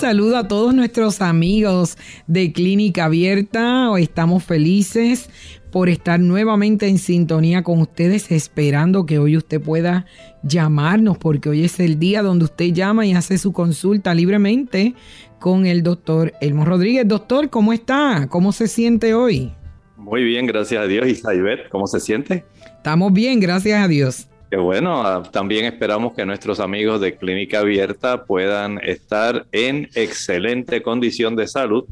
Saludo a todos nuestros amigos de Clínica Abierta. Estamos felices por estar nuevamente en sintonía con ustedes, esperando que hoy usted pueda llamarnos, porque hoy es el día donde usted llama y hace su consulta libremente con el doctor Elmo Rodríguez. Doctor, ¿cómo está? ¿Cómo se siente hoy? Muy bien, gracias a Dios. ¿Y Saibet, cómo se siente? Estamos bien, gracias a Dios. Qué bueno, ah, también esperamos que nuestros amigos de Clínica Abierta puedan estar en excelente condición de salud.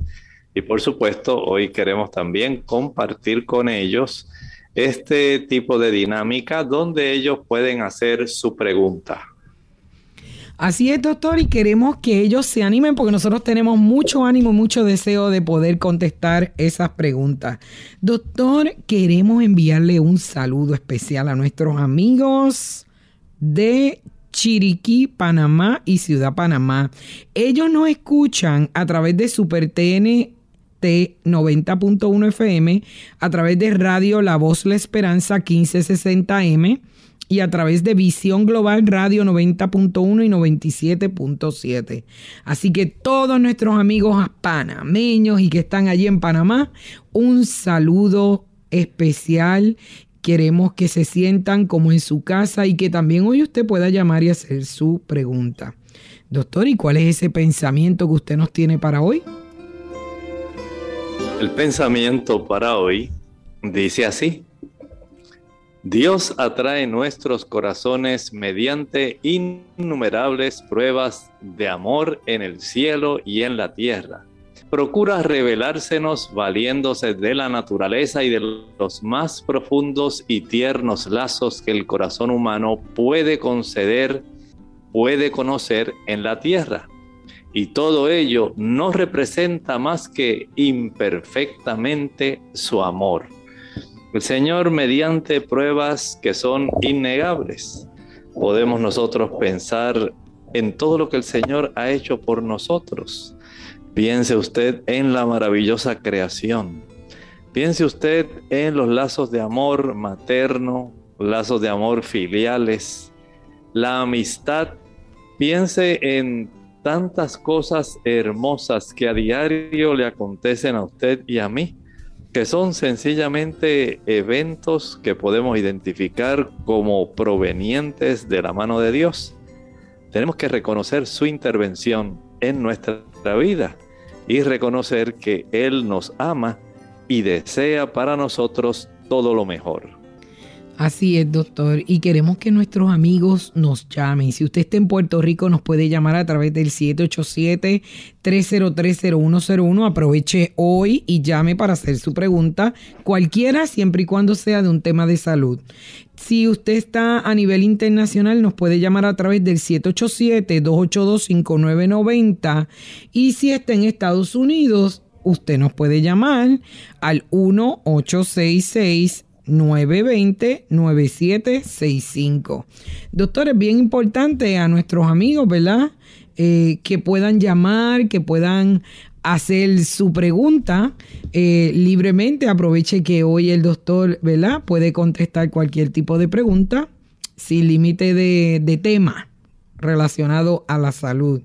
Y por supuesto, hoy queremos también compartir con ellos este tipo de dinámica donde ellos pueden hacer su pregunta. Así es, doctor, y queremos que ellos se animen porque nosotros tenemos mucho ánimo, mucho deseo de poder contestar esas preguntas. Doctor, queremos enviarle un saludo especial a nuestros amigos de Chiriquí, Panamá y Ciudad Panamá. Ellos nos escuchan a través de Super TNT 90.1 FM, a través de Radio La Voz La Esperanza 1560M y a través de Visión Global Radio 90.1 y 97.7. Así que todos nuestros amigos panameños y que están allí en Panamá, un saludo especial. Queremos que se sientan como en su casa y que también hoy usted pueda llamar y hacer su pregunta. Doctor, ¿y cuál es ese pensamiento que usted nos tiene para hoy? El pensamiento para hoy dice así. Dios atrae nuestros corazones mediante innumerables pruebas de amor en el cielo y en la tierra. Procura revelársenos valiéndose de la naturaleza y de los más profundos y tiernos lazos que el corazón humano puede conceder, puede conocer en la tierra. Y todo ello no representa más que imperfectamente su amor el Señor mediante pruebas que son innegables. Podemos nosotros pensar en todo lo que el Señor ha hecho por nosotros. Piense usted en la maravillosa creación. Piense usted en los lazos de amor materno, lazos de amor filiales, la amistad. Piense en tantas cosas hermosas que a diario le acontecen a usted y a mí que son sencillamente eventos que podemos identificar como provenientes de la mano de Dios. Tenemos que reconocer su intervención en nuestra vida y reconocer que Él nos ama y desea para nosotros todo lo mejor. Así es, doctor. Y queremos que nuestros amigos nos llamen. Si usted está en Puerto Rico, nos puede llamar a través del 787-3030101. Aproveche hoy y llame para hacer su pregunta, cualquiera, siempre y cuando sea de un tema de salud. Si usted está a nivel internacional, nos puede llamar a través del 787-282-5990. Y si está en Estados Unidos, usted nos puede llamar al 1866 920-9765. Doctor, es bien importante a nuestros amigos, ¿verdad? Eh, que puedan llamar, que puedan hacer su pregunta eh, libremente. Aproveche que hoy el doctor, ¿verdad? Puede contestar cualquier tipo de pregunta sin límite de, de tema relacionado a la salud.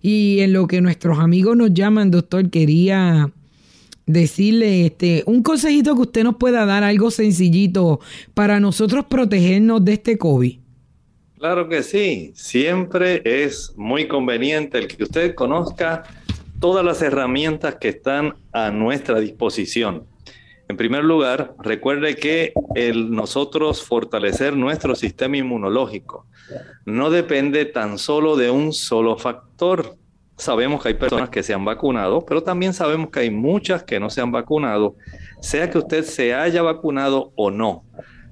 Y en lo que nuestros amigos nos llaman, doctor, quería decirle este un consejito que usted nos pueda dar, algo sencillito para nosotros protegernos de este COVID. Claro que sí, siempre es muy conveniente el que usted conozca todas las herramientas que están a nuestra disposición. En primer lugar, recuerde que el nosotros fortalecer nuestro sistema inmunológico no depende tan solo de un solo factor, Sabemos que hay personas que se han vacunado, pero también sabemos que hay muchas que no se han vacunado, sea que usted se haya vacunado o no.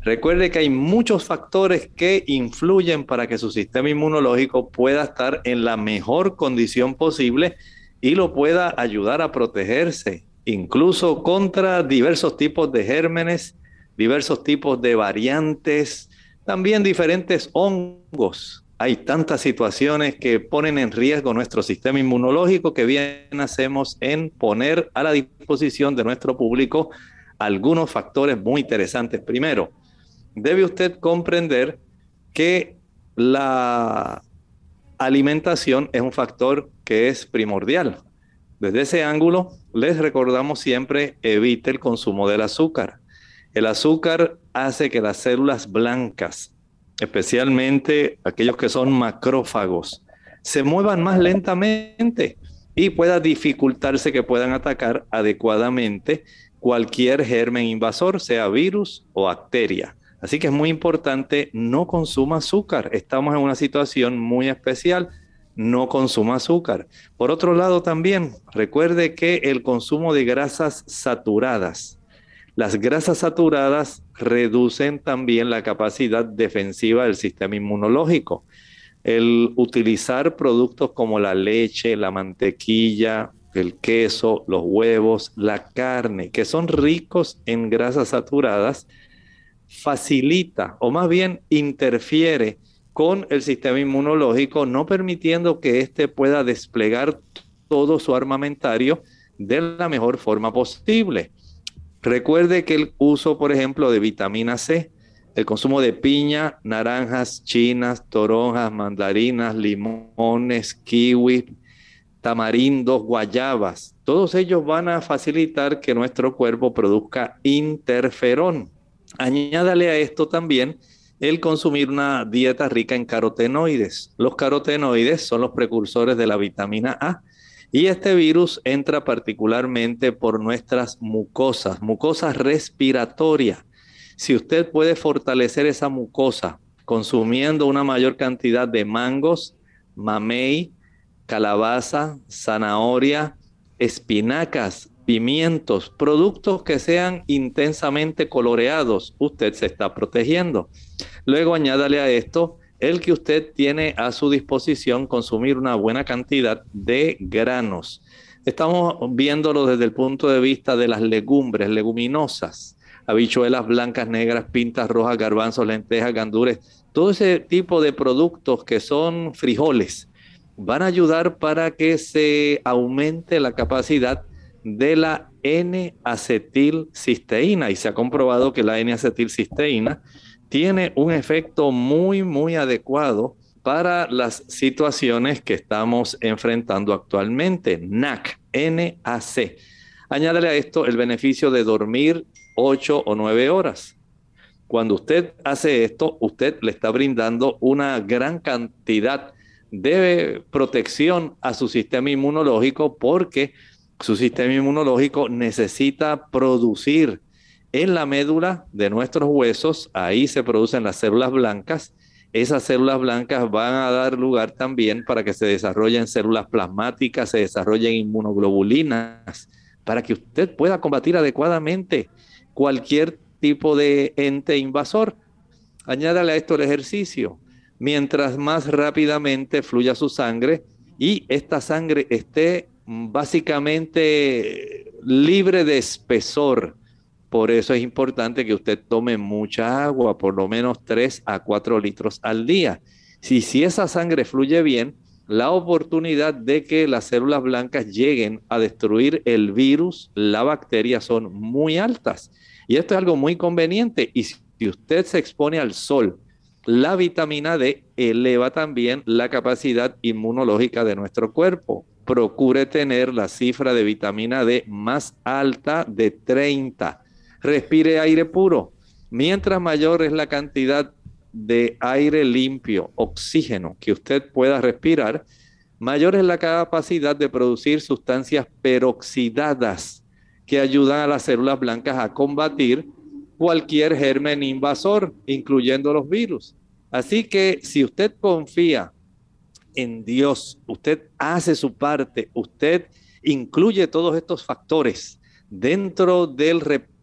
Recuerde que hay muchos factores que influyen para que su sistema inmunológico pueda estar en la mejor condición posible y lo pueda ayudar a protegerse, incluso contra diversos tipos de gérmenes, diversos tipos de variantes, también diferentes hongos. Hay tantas situaciones que ponen en riesgo nuestro sistema inmunológico que bien hacemos en poner a la disposición de nuestro público algunos factores muy interesantes. Primero, debe usted comprender que la alimentación es un factor que es primordial. Desde ese ángulo, les recordamos siempre evite el consumo del azúcar. El azúcar hace que las células blancas, especialmente aquellos que son macrófagos, se muevan más lentamente y pueda dificultarse que puedan atacar adecuadamente cualquier germen invasor, sea virus o bacteria. Así que es muy importante, no consuma azúcar. Estamos en una situación muy especial, no consuma azúcar. Por otro lado también, recuerde que el consumo de grasas saturadas, las grasas saturadas reducen también la capacidad defensiva del sistema inmunológico. El utilizar productos como la leche, la mantequilla, el queso, los huevos, la carne, que son ricos en grasas saturadas, facilita o más bien interfiere con el sistema inmunológico, no permitiendo que éste pueda desplegar todo su armamentario de la mejor forma posible. Recuerde que el uso, por ejemplo, de vitamina C, el consumo de piña, naranjas, chinas, toronjas, mandarinas, limones, kiwi, tamarindos, guayabas, todos ellos van a facilitar que nuestro cuerpo produzca interferón. Añádale a esto también el consumir una dieta rica en carotenoides. Los carotenoides son los precursores de la vitamina A y este virus entra particularmente por nuestras mucosas, mucosas respiratorias. Si usted puede fortalecer esa mucosa consumiendo una mayor cantidad de mangos, mamey, calabaza, zanahoria, espinacas, pimientos, productos que sean intensamente coloreados, usted se está protegiendo. Luego añádale a esto el que usted tiene a su disposición consumir una buena cantidad de granos. Estamos viéndolo desde el punto de vista de las legumbres, leguminosas, habichuelas blancas, negras, pintas rojas, garbanzos, lentejas, gandures, todo ese tipo de productos que son frijoles van a ayudar para que se aumente la capacidad de la N-acetilcisteína y se ha comprobado que la N-acetilcisteína tiene un efecto muy, muy adecuado para las situaciones que estamos enfrentando actualmente. NAC, NAC. Añádale a esto el beneficio de dormir 8 o 9 horas. Cuando usted hace esto, usted le está brindando una gran cantidad de protección a su sistema inmunológico porque su sistema inmunológico necesita producir en la médula de nuestros huesos, ahí se producen las células blancas. Esas células blancas van a dar lugar también para que se desarrollen células plasmáticas, se desarrollen inmunoglobulinas, para que usted pueda combatir adecuadamente cualquier tipo de ente invasor. Añádale a esto el ejercicio. Mientras más rápidamente fluya su sangre y esta sangre esté básicamente libre de espesor. Por eso es importante que usted tome mucha agua, por lo menos 3 a 4 litros al día. Si, si esa sangre fluye bien, la oportunidad de que las células blancas lleguen a destruir el virus, la bacteria, son muy altas. Y esto es algo muy conveniente. Y si usted se expone al sol, la vitamina D eleva también la capacidad inmunológica de nuestro cuerpo procure tener la cifra de vitamina D más alta de 30. Respire aire puro. Mientras mayor es la cantidad de aire limpio, oxígeno que usted pueda respirar, mayor es la capacidad de producir sustancias peroxidadas que ayudan a las células blancas a combatir cualquier germen invasor, incluyendo los virus. Así que si usted confía en Dios, usted hace su parte, usted incluye todos estos factores dentro del repertorio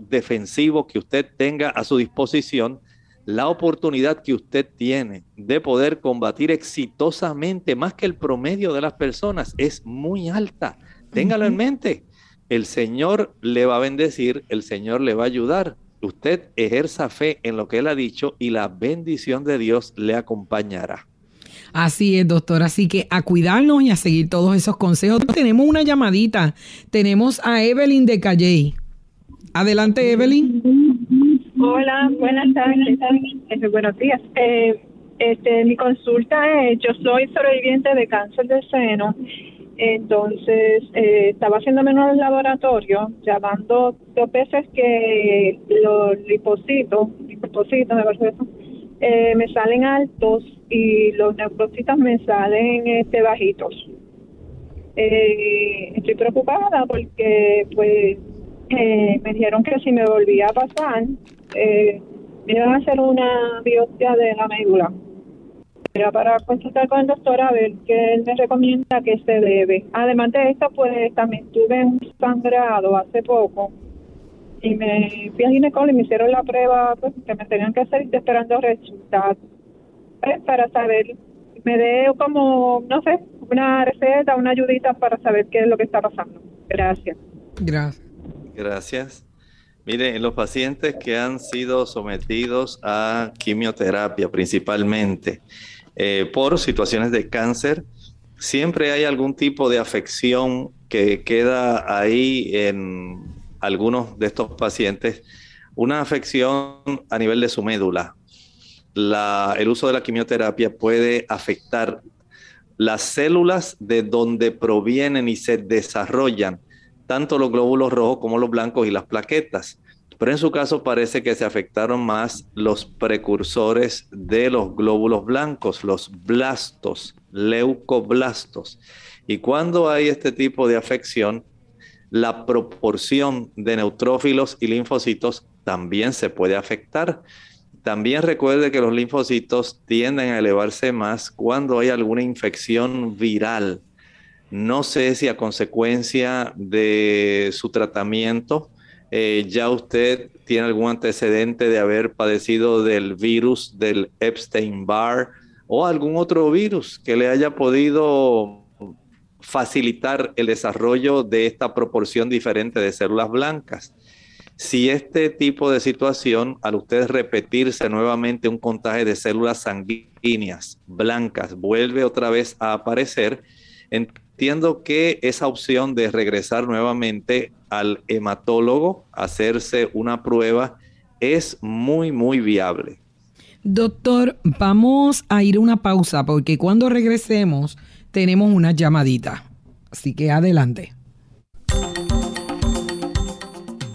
defensivo que usted tenga a su disposición, la oportunidad que usted tiene de poder combatir exitosamente más que el promedio de las personas es muy alta. Téngalo en mente. El Señor le va a bendecir, el Señor le va a ayudar. Usted ejerza fe en lo que Él ha dicho y la bendición de Dios le acompañará. Así es, doctor. Así que a cuidarnos y a seguir todos esos consejos. Tenemos una llamadita. Tenemos a Evelyn de Calley. Adelante, Evelyn. Hola, buenas tardes. Este, buenos días. Eh, este, mi consulta es, yo soy sobreviviente de cáncer de seno. Entonces, eh, estaba haciéndome en el laboratorio, llamando dos veces que los lipocitos, lipocitos, me parece eso, eh, me salen altos y los neurocitos me salen este, bajitos. Eh, estoy preocupada porque pues eh, me dijeron que si me volvía a pasar me iban a hacer una biopsia de la médula. Era para consultar con el doctor a ver qué él me recomienda que se debe. Además de esto, pues también tuve un sangrado hace poco y me fui al ginecólogo y me hicieron la prueba pues, que me tenían que hacer esperando resultados pues, para saber, me dé como, no sé, una receta, una ayudita para saber qué es lo que está pasando. Gracias. Gracias. Gracias. Mire, en los pacientes que han sido sometidos a quimioterapia principalmente eh, por situaciones de cáncer, siempre hay algún tipo de afección que queda ahí en algunos de estos pacientes una afección a nivel de su médula. el uso de la quimioterapia puede afectar las células de donde provienen y se desarrollan tanto los glóbulos rojos como los blancos y las plaquetas. Pero en su caso parece que se afectaron más los precursores de los glóbulos blancos, los blastos, leucoblastos. Y cuando hay este tipo de afección, la proporción de neutrófilos y linfocitos también se puede afectar. También recuerde que los linfocitos tienden a elevarse más cuando hay alguna infección viral. No sé si a consecuencia de su tratamiento eh, ya usted tiene algún antecedente de haber padecido del virus del Epstein-Barr o algún otro virus que le haya podido facilitar el desarrollo de esta proporción diferente de células blancas. Si este tipo de situación, al usted repetirse nuevamente un contagio de células sanguíneas blancas, vuelve otra vez a aparecer, entiendo que esa opción de regresar nuevamente al hematólogo, hacerse una prueba, es muy, muy viable. Doctor, vamos a ir a una pausa porque cuando regresemos tenemos una llamadita. Así que adelante.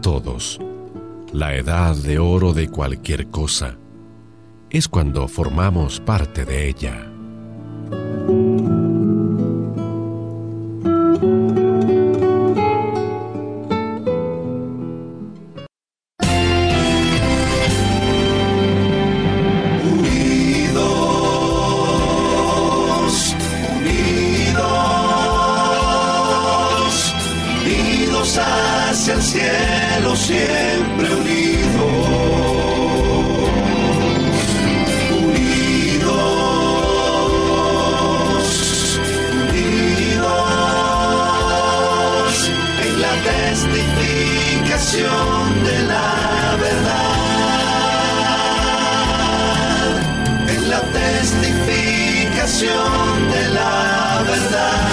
Todos, la edad de oro de cualquier cosa es cuando formamos parte de ella. de la verdad.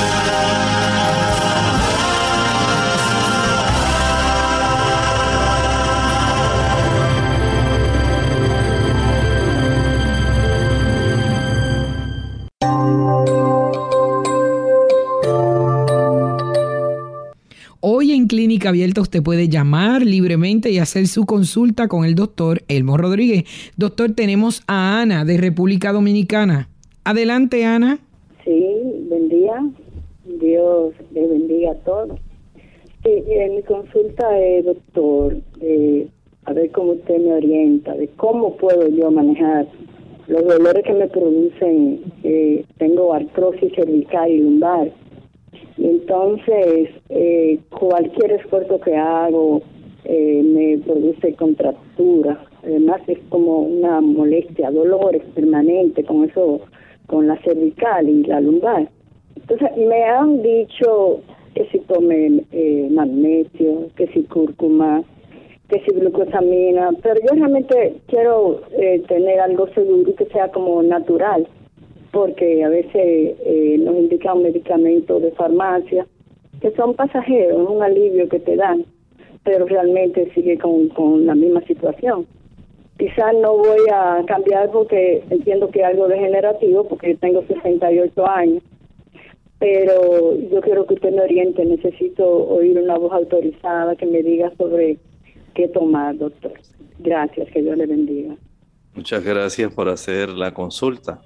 Hoy en Clínica Abierta usted puede llamar libremente y hacer su consulta con el doctor Elmo Rodríguez. Doctor, tenemos a Ana de República Dominicana. Adelante, Ana. Sí, buen día. Dios le bendiga a todos. Sí, en mi consulta es, doctor, a ver cómo usted me orienta, de cómo puedo yo manejar los dolores que me producen. Eh, tengo artrosis cervical y lumbar entonces, eh, cualquier esfuerzo que hago eh, me produce contractura. Además, es como una molestia, dolores permanentes con eso, con la cervical y la lumbar. Entonces, me han dicho que si tome eh, magnesio, que si cúrcuma, que si glucosamina, pero yo realmente quiero tener algo seguro y que sea como natural porque a veces eh, nos indican medicamentos de farmacia que son pasajeros, un alivio que te dan, pero realmente sigue con, con la misma situación. Quizás no voy a cambiar porque entiendo que es algo degenerativo, porque tengo 68 años, pero yo quiero que usted me oriente, necesito oír una voz autorizada que me diga sobre qué tomar, doctor. Gracias, que Dios le bendiga. Muchas gracias por hacer la consulta.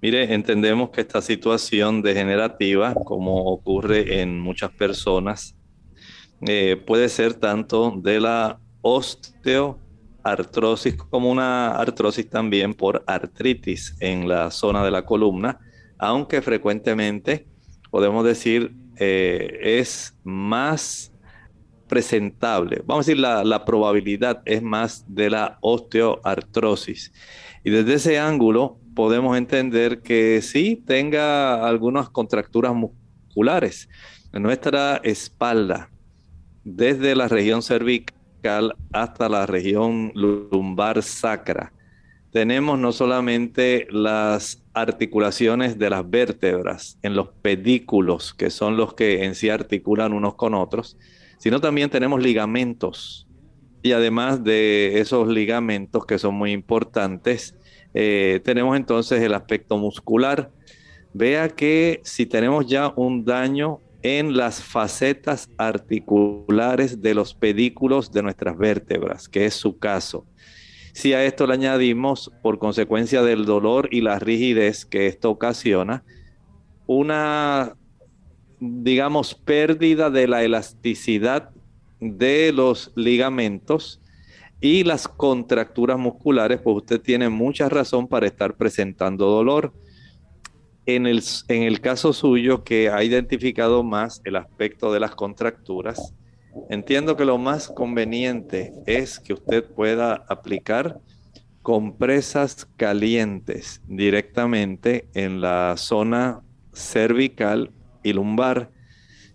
Mire, entendemos que esta situación degenerativa, como ocurre en muchas personas, eh, puede ser tanto de la osteoartrosis como una artrosis también por artritis en la zona de la columna, aunque frecuentemente podemos decir eh, es más presentable. Vamos a decir, la, la probabilidad es más de la osteoartrosis. Y desde ese ángulo, podemos entender que sí tenga algunas contracturas musculares en nuestra espalda, desde la región cervical hasta la región lumbar sacra. Tenemos no solamente las articulaciones de las vértebras en los pedículos, que son los que en sí articulan unos con otros, sino también tenemos ligamentos. Y además de esos ligamentos que son muy importantes, eh, tenemos entonces el aspecto muscular. Vea que si tenemos ya un daño en las facetas articulares de los pedículos de nuestras vértebras, que es su caso. Si a esto le añadimos, por consecuencia del dolor y la rigidez que esto ocasiona, una, digamos, pérdida de la elasticidad de los ligamentos, y las contracturas musculares, pues usted tiene mucha razón para estar presentando dolor. En el, en el caso suyo, que ha identificado más el aspecto de las contracturas, entiendo que lo más conveniente es que usted pueda aplicar compresas calientes directamente en la zona cervical y lumbar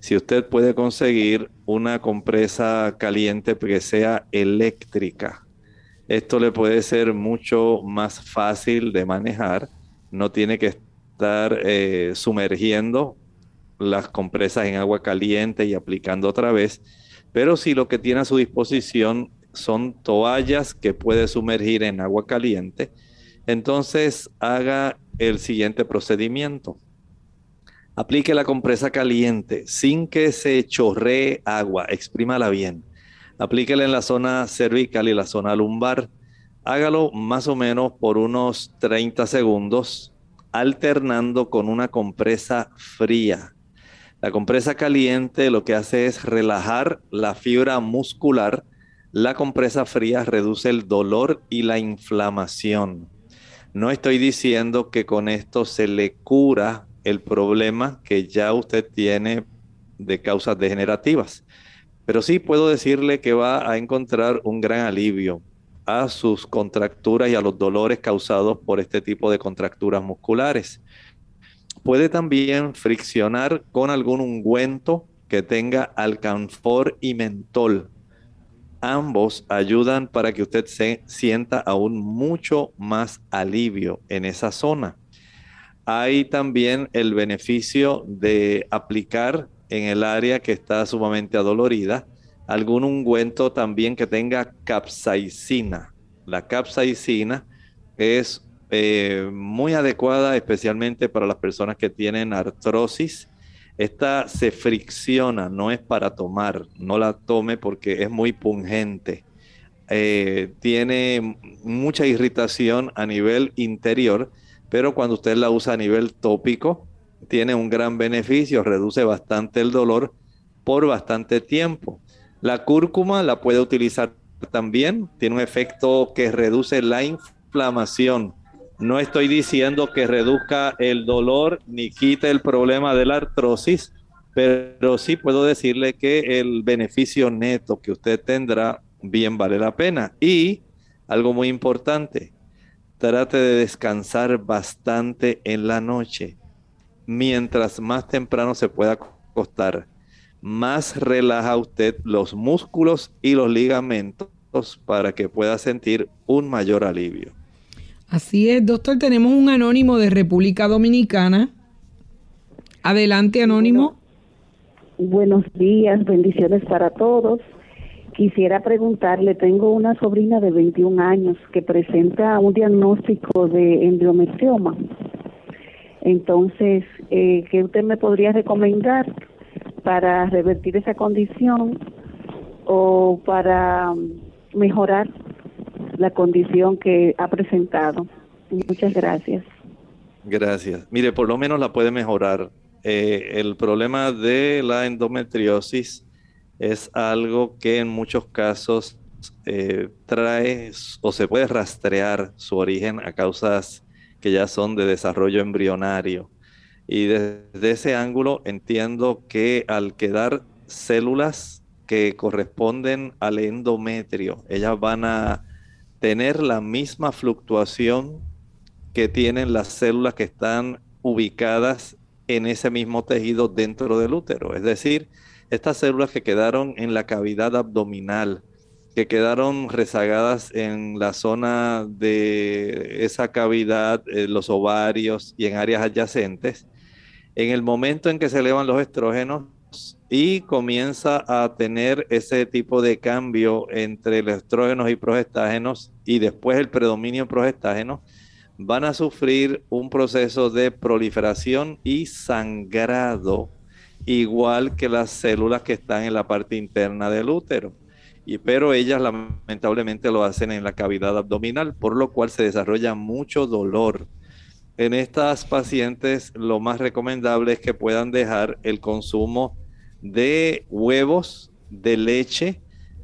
si usted puede conseguir una compresa caliente que sea eléctrica, esto le puede ser mucho más fácil de manejar. No tiene que eh, sumergiendo las compresas en agua caliente y aplicando otra vez. Pero si lo que tiene a su disposición son toallas que puede sumergir en agua caliente, entonces haga el siguiente procedimiento Aplique la compresa caliente sin que se chorree agua, exprímala bien. Aplíquela en la zona cervical y la zona lumbar. Hágalo más o menos por unos 30 segundos, alternando con una compresa fría. La compresa caliente lo que hace es relajar la fibra muscular. La compresa fría reduce el dolor y la inflamación. No estoy diciendo que con esto se le cura el problema que ya usted tiene de causas degenerativas. Pero sí puedo decirle que va a encontrar un gran alivio a sus contracturas y a los dolores causados por este tipo de contracturas musculares. Puede también friccionar con algún ungüento que tenga alcanfor y mentol. Ambos ayudan para que usted se sienta aún mucho más alivio en esa zona. Hay también el beneficio de aplicar en el área que está sumamente adolorida algún ungüento también que tenga capsaicina. La capsaicina es eh, muy adecuada especialmente para las personas que tienen artrosis Esta se fricciona, no es para tomar, no la tome porque es muy pungente. Eh, tiene mucha irritación a nivel interior, pero cuando usted la usa a nivel tópico, tiene un gran beneficio, reduce bastante el dolor por bastante tiempo. La cúrcuma la puede utilizar también, tiene un efecto que reduce la inflamación. No estoy diciendo que reduzca el dolor ni quite el problema de la artrosis, pero sí puedo decirle que el beneficio neto que usted tendrá bien vale la pena. Y algo muy importante, trate de descansar bastante en la noche. Mientras más temprano se pueda acostar, más relaja usted los músculos y los ligamentos para que pueda sentir un mayor alivio. Así es, doctor, tenemos un anónimo de República Dominicana. Adelante, anónimo. buenos días, bendiciones para todos. Quisiera preguntarle, tengo una sobrina de 21 años que presenta un diagnóstico de endometrioma. Entonces, eh, ¿qué usted me podría recomendar para revertir esa condición o para mejorar la condición que ha presentado. Muchas gracias. Gracias. Mire, por lo menos la puede mejorar. Eh, el problema de la endometriosis es algo que en muchos casos eh, trae o se puede rastrear su origen a causas que ya son de desarrollo embrionario. Y desde ese ángulo entiendo que al quedar células que corresponden al endometrio, ellas van a tener la misma fluctuación que tienen las células que están ubicadas en ese mismo tejido dentro del útero. Es decir, estas células que quedaron en la cavidad abdominal, que quedaron rezagadas en la zona de esa cavidad, los ovarios y en áreas adyacentes, en el momento en que se elevan los estrógenos y comienza a tener ese tipo de cambio entre los estrógenos y progestágenos y después el predominio progestágeno, van a sufrir un proceso de proliferación y sangrado, igual que las células que están en la parte interna del útero. Y, pero ellas lamentablemente lo hacen en la cavidad abdominal, por lo cual se desarrolla mucho dolor en estas pacientes lo más recomendable es que puedan dejar el consumo de huevos, de leche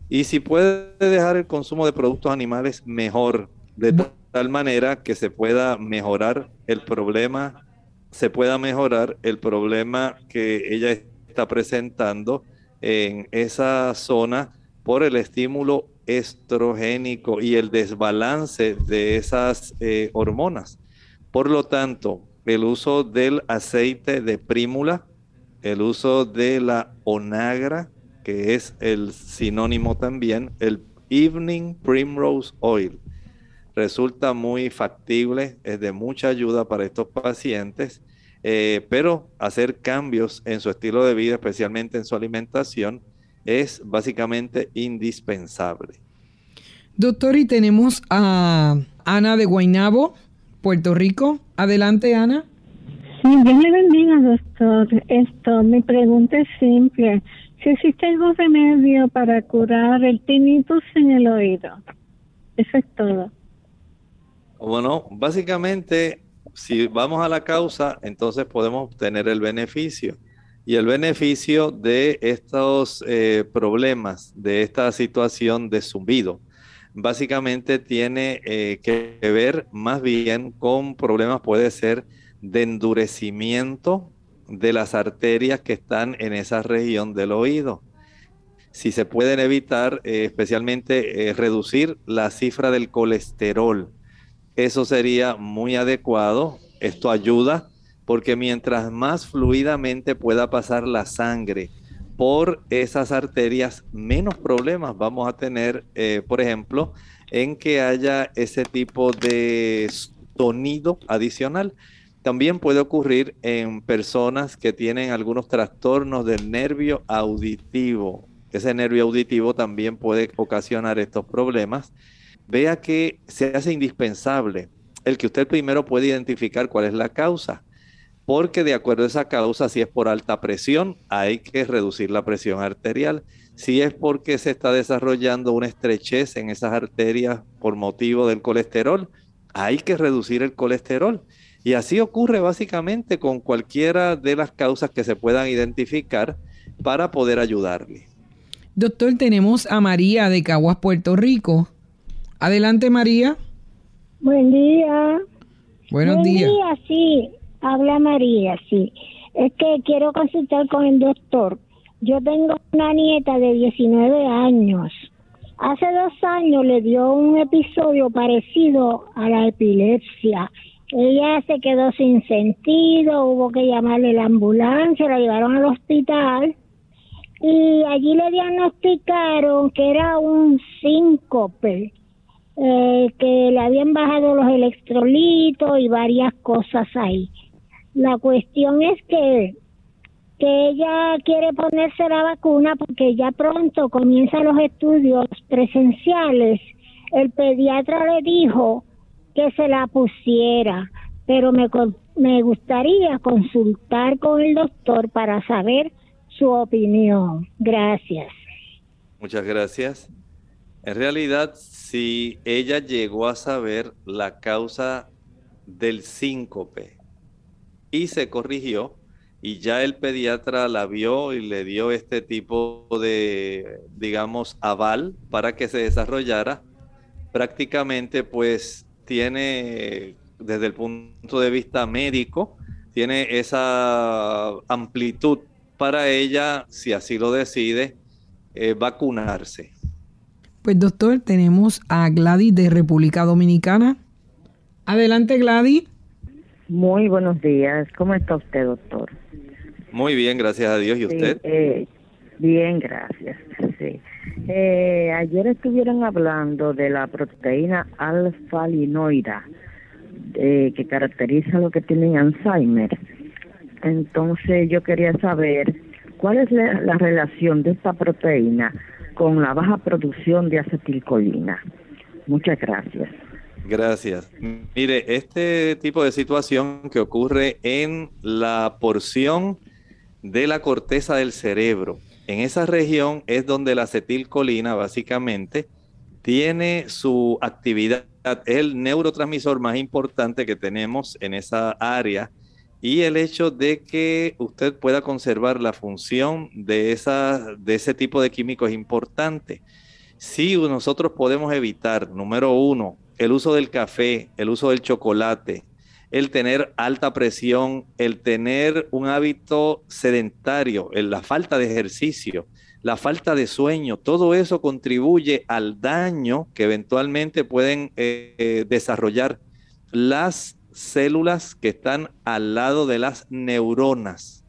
y si puede dejar el consumo de productos animales mejor, de tal manera que se pueda mejorar el problema, se pueda mejorar el problema que ella está presentando en esa zona por el estímulo estrogénico y el desbalance de esas eh, hormonas. Por lo tanto, el uso del aceite de prímula, el uso de la onagra, que es el sinónimo también, el Evening Primrose Oil, resulta muy factible, es de mucha ayuda para estos pacientes, eh, pero hacer cambios en su estilo de vida, especialmente en su alimentación, es básicamente indispensable. Doctor, y tenemos a Ana de Guainabo. Puerto Rico. Adelante, Ana. Sí, Dios le bendiga, doctor. Esto, mi pregunta es simple. Si existe algún remedio para curar el tinnitus en el oído. Eso es todo. Bueno, básicamente, si vamos a la causa, entonces podemos obtener el beneficio. Y el beneficio de estos eh, problemas, de esta situación de zumbido, básicamente tiene eh, que ver más bien con problemas, puede ser de endurecimiento de las arterias que están en esa región del oído. Si se pueden evitar, eh, especialmente eh, reducir la cifra del colesterol, eso sería muy adecuado. Esto ayuda porque mientras más fluidamente pueda pasar la sangre por esas arterias, menos problemas vamos a tener, eh, por ejemplo, en que haya ese tipo de sonido adicional. También puede ocurrir en personas que tienen algunos trastornos del nervio auditivo. Ese nervio auditivo también puede ocasionar estos problemas. Vea que se hace indispensable el que usted primero pueda identificar cuál es la causa porque de acuerdo a esa causa, si es por alta presión, hay que reducir la presión arterial. Si es porque se está desarrollando una estrechez en esas arterias por motivo del colesterol, hay que reducir el colesterol. Y así ocurre básicamente con cualquiera de las causas que se puedan identificar para poder ayudarle. Doctor, tenemos a María de Caguas, Puerto Rico. Adelante, María. Buen día. Buenos Buen días. día, sí. Habla María, sí. Es que quiero consultar con el doctor. Yo tengo una nieta de 19 años. Hace dos años le dio un episodio parecido a la epilepsia. Ella se quedó sin sentido, hubo que llamarle la ambulancia, la llevaron al hospital y allí le diagnosticaron que era un síncope, eh, que le habían bajado los electrolitos y varias cosas ahí. La cuestión es que que ella quiere ponerse la vacuna porque ya pronto comienzan los estudios presenciales. El pediatra le dijo que se la pusiera, pero me, me gustaría consultar con el doctor para saber su opinión. Gracias. Muchas gracias. En realidad, si ella llegó a saber la causa del síncope y se corrigió, y ya el pediatra la vio y le dio este tipo de, digamos, aval para que se desarrollara, prácticamente pues tiene, desde el punto de vista médico, tiene esa amplitud para ella, si así lo decide, eh, vacunarse. Pues doctor, tenemos a Gladys de República Dominicana. Adelante, Gladys. Muy buenos días. ¿Cómo está usted, doctor? Muy bien, gracias a Dios. ¿Y usted? Sí, eh, bien, gracias. Sí. Eh, ayer estuvieron hablando de la proteína alfa-linoida eh, que caracteriza lo que tienen Alzheimer. Entonces yo quería saber cuál es la, la relación de esta proteína con la baja producción de acetilcolina. Muchas gracias. Gracias. Mire, este tipo de situación que ocurre en la porción de la corteza del cerebro, en esa región es donde la acetilcolina básicamente tiene su actividad, es el neurotransmisor más importante que tenemos en esa área y el hecho de que usted pueda conservar la función de, esa, de ese tipo de químico es importante. Si nosotros podemos evitar, número uno, el uso del café, el uso del chocolate, el tener alta presión, el tener un hábito sedentario, la falta de ejercicio, la falta de sueño, todo eso contribuye al daño que eventualmente pueden eh, eh, desarrollar las células que están al lado de las neuronas,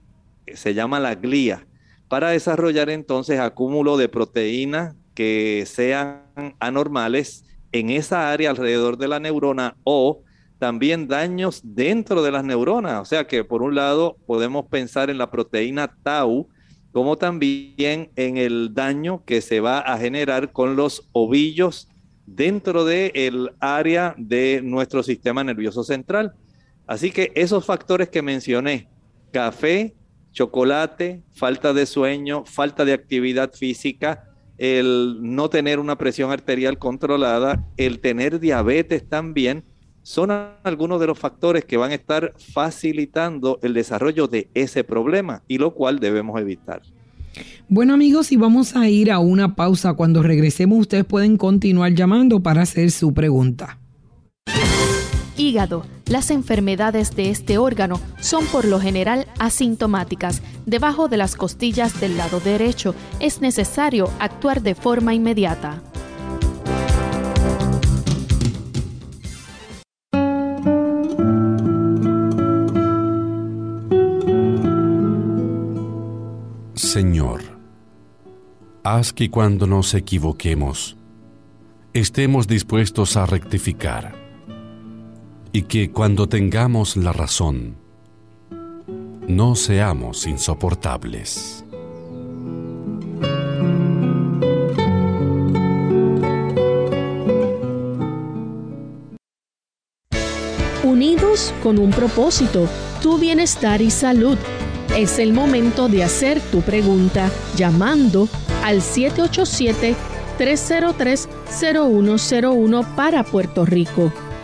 que se llama la glía, para desarrollar entonces acúmulo de proteínas que sean anormales en esa área alrededor de la neurona o también daños dentro de las neuronas. O sea que por un lado podemos pensar en la proteína tau, como también en el daño que se va a generar con los ovillos dentro del área de nuestro sistema nervioso central. Así que esos factores que mencioné, café, chocolate, falta de sueño, falta de actividad física, el no tener una presión arterial controlada, el tener diabetes también, son algunos de los factores que van a estar facilitando el desarrollo de ese problema y lo cual debemos evitar. Bueno amigos, y vamos a ir a una pausa. Cuando regresemos ustedes pueden continuar llamando para hacer su pregunta. Hígado. Las enfermedades de este órgano son por lo general asintomáticas. Debajo de las costillas del lado derecho es necesario actuar de forma inmediata. Señor, haz que cuando nos equivoquemos, estemos dispuestos a rectificar y que cuando tengamos la razón, no seamos insoportables. Unidos con un propósito, tu bienestar y salud. Es el momento de hacer tu pregunta llamando al 787-303-0101 para Puerto Rico,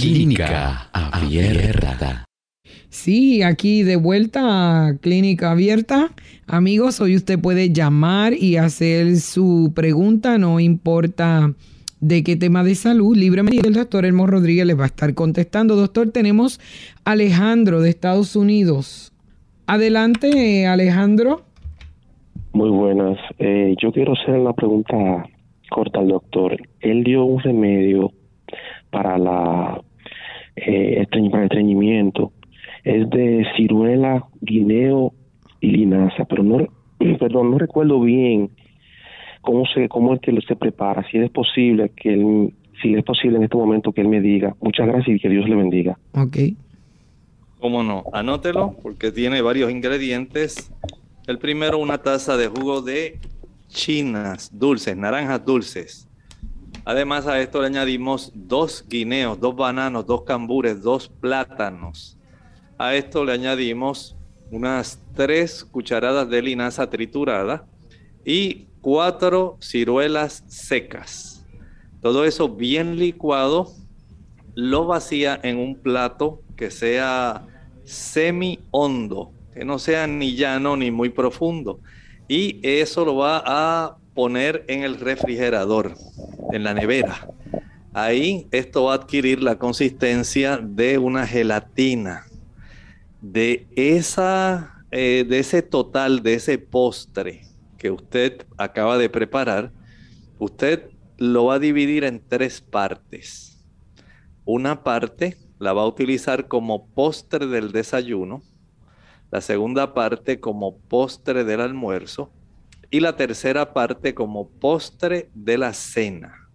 Clínica Abierta. Sí, aquí de vuelta a Clínica Abierta. Amigos, hoy usted puede llamar y hacer su pregunta, no importa de qué tema de salud. Libremente el doctor Elmo Rodríguez les va a estar contestando. Doctor, tenemos Alejandro de Estados Unidos. Adelante, Alejandro. Muy buenas. Eh, yo quiero hacer una pregunta corta al doctor. Él dio un remedio para la eh, para el estreñimiento. Es de ciruela, guineo y linaza, pero no, perdón, no recuerdo bien cómo se cómo es que se prepara, si es posible que él, si es posible en este momento que él me diga. Muchas gracias y que Dios le bendiga. Ok. ¿Cómo no? Anótelo porque tiene varios ingredientes. El primero, una taza de jugo de chinas dulces, naranjas dulces. Además a esto le añadimos dos guineos, dos bananos, dos cambures, dos plátanos. A esto le añadimos unas tres cucharadas de linaza triturada y cuatro ciruelas secas. Todo eso bien licuado, lo vacía en un plato que sea semi hondo, que no sea ni llano ni muy profundo. Y eso lo va a poner en el refrigerador, en la nevera. Ahí esto va a adquirir la consistencia de una gelatina. De, esa, eh, de ese total, de ese postre que usted acaba de preparar, usted lo va a dividir en tres partes. Una parte la va a utilizar como postre del desayuno, la segunda parte como postre del almuerzo y la tercera parte como postre de la cena.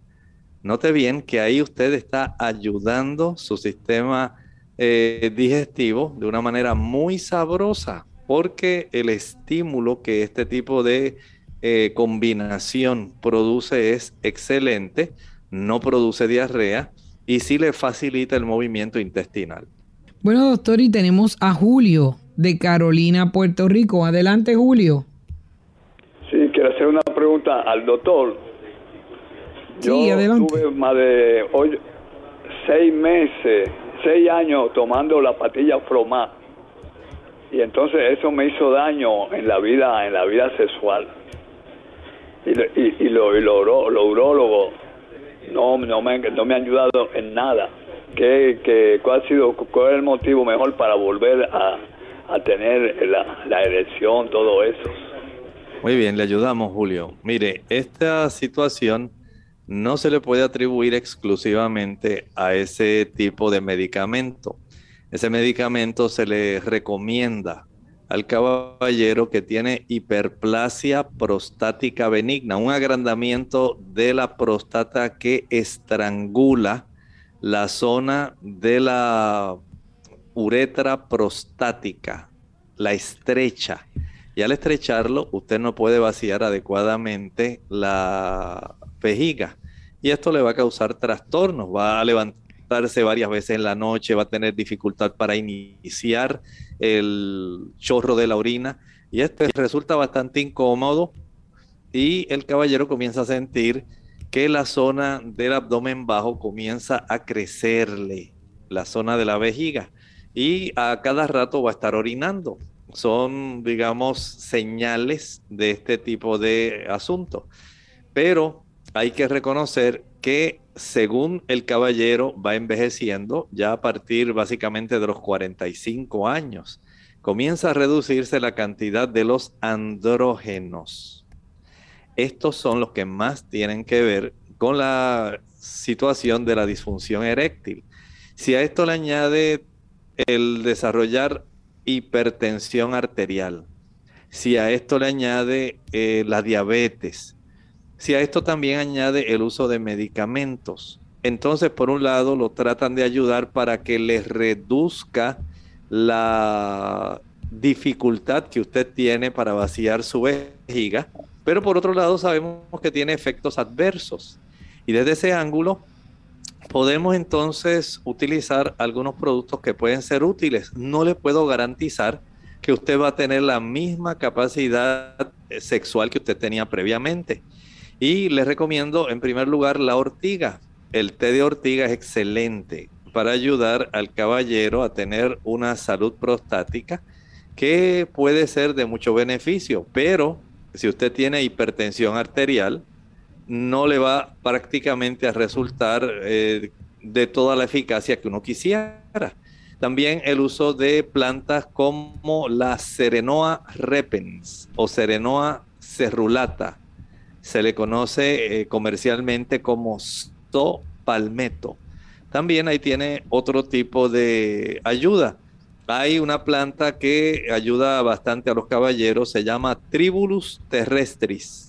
Note bien que ahí usted está ayudando su sistema eh, digestivo de una manera muy sabrosa, porque el estímulo que este tipo de eh, combinación produce es excelente, no produce diarrea y sí le facilita el movimiento intestinal. Bueno, doctor, y tenemos a Julio de Carolina, Puerto Rico. Adelante, Julio. Sí, quiero hacer una pregunta al doctor. Yo sí, adelante. tuve más de hoy, seis meses, seis años tomando la patilla Fromá. Y entonces eso me hizo daño en la vida, en la vida sexual. Y, y, y, lo, y lo, los urólogos no, no, me, no me han ayudado en nada. ¿Qué, qué, cuál, ha sido, ¿Cuál es el motivo mejor para volver a, a tener la, la erección, todo eso? Muy bien, le ayudamos, Julio. Mire, esta situación no se le puede atribuir exclusivamente a ese tipo de medicamento. Ese medicamento se le recomienda al caballero que tiene hiperplasia prostática benigna, un agrandamiento de la próstata que estrangula la zona de la uretra prostática, la estrecha. Y al estrecharlo, usted no puede vaciar adecuadamente la vejiga. Y esto le va a causar trastornos, va a levantarse varias veces en la noche, va a tener dificultad para iniciar el chorro de la orina. Y esto resulta bastante incómodo. Y el caballero comienza a sentir que la zona del abdomen bajo comienza a crecerle, la zona de la vejiga. Y a cada rato va a estar orinando son, digamos, señales de este tipo de asunto. Pero hay que reconocer que según el caballero va envejeciendo, ya a partir básicamente de los 45 años, comienza a reducirse la cantidad de los andrógenos. Estos son los que más tienen que ver con la situación de la disfunción eréctil. Si a esto le añade el desarrollar hipertensión arterial, si a esto le añade eh, la diabetes, si a esto también añade el uso de medicamentos, entonces por un lado lo tratan de ayudar para que les reduzca la dificultad que usted tiene para vaciar su vejiga, pero por otro lado sabemos que tiene efectos adversos. Y desde ese ángulo podemos entonces utilizar algunos productos que pueden ser útiles. No le puedo garantizar que usted va a tener la misma capacidad sexual que usted tenía previamente. Y le recomiendo en primer lugar la ortiga. El té de ortiga es excelente para ayudar al caballero a tener una salud prostática que puede ser de mucho beneficio, pero si usted tiene hipertensión arterial, no le va prácticamente a resultar eh, de toda la eficacia que uno quisiera. También el uso de plantas como la Serenoa repens o Serenoa cerulata. Se le conoce eh, comercialmente como sto palmetto. También ahí tiene otro tipo de ayuda. Hay una planta que ayuda bastante a los caballeros, se llama Tribulus terrestris.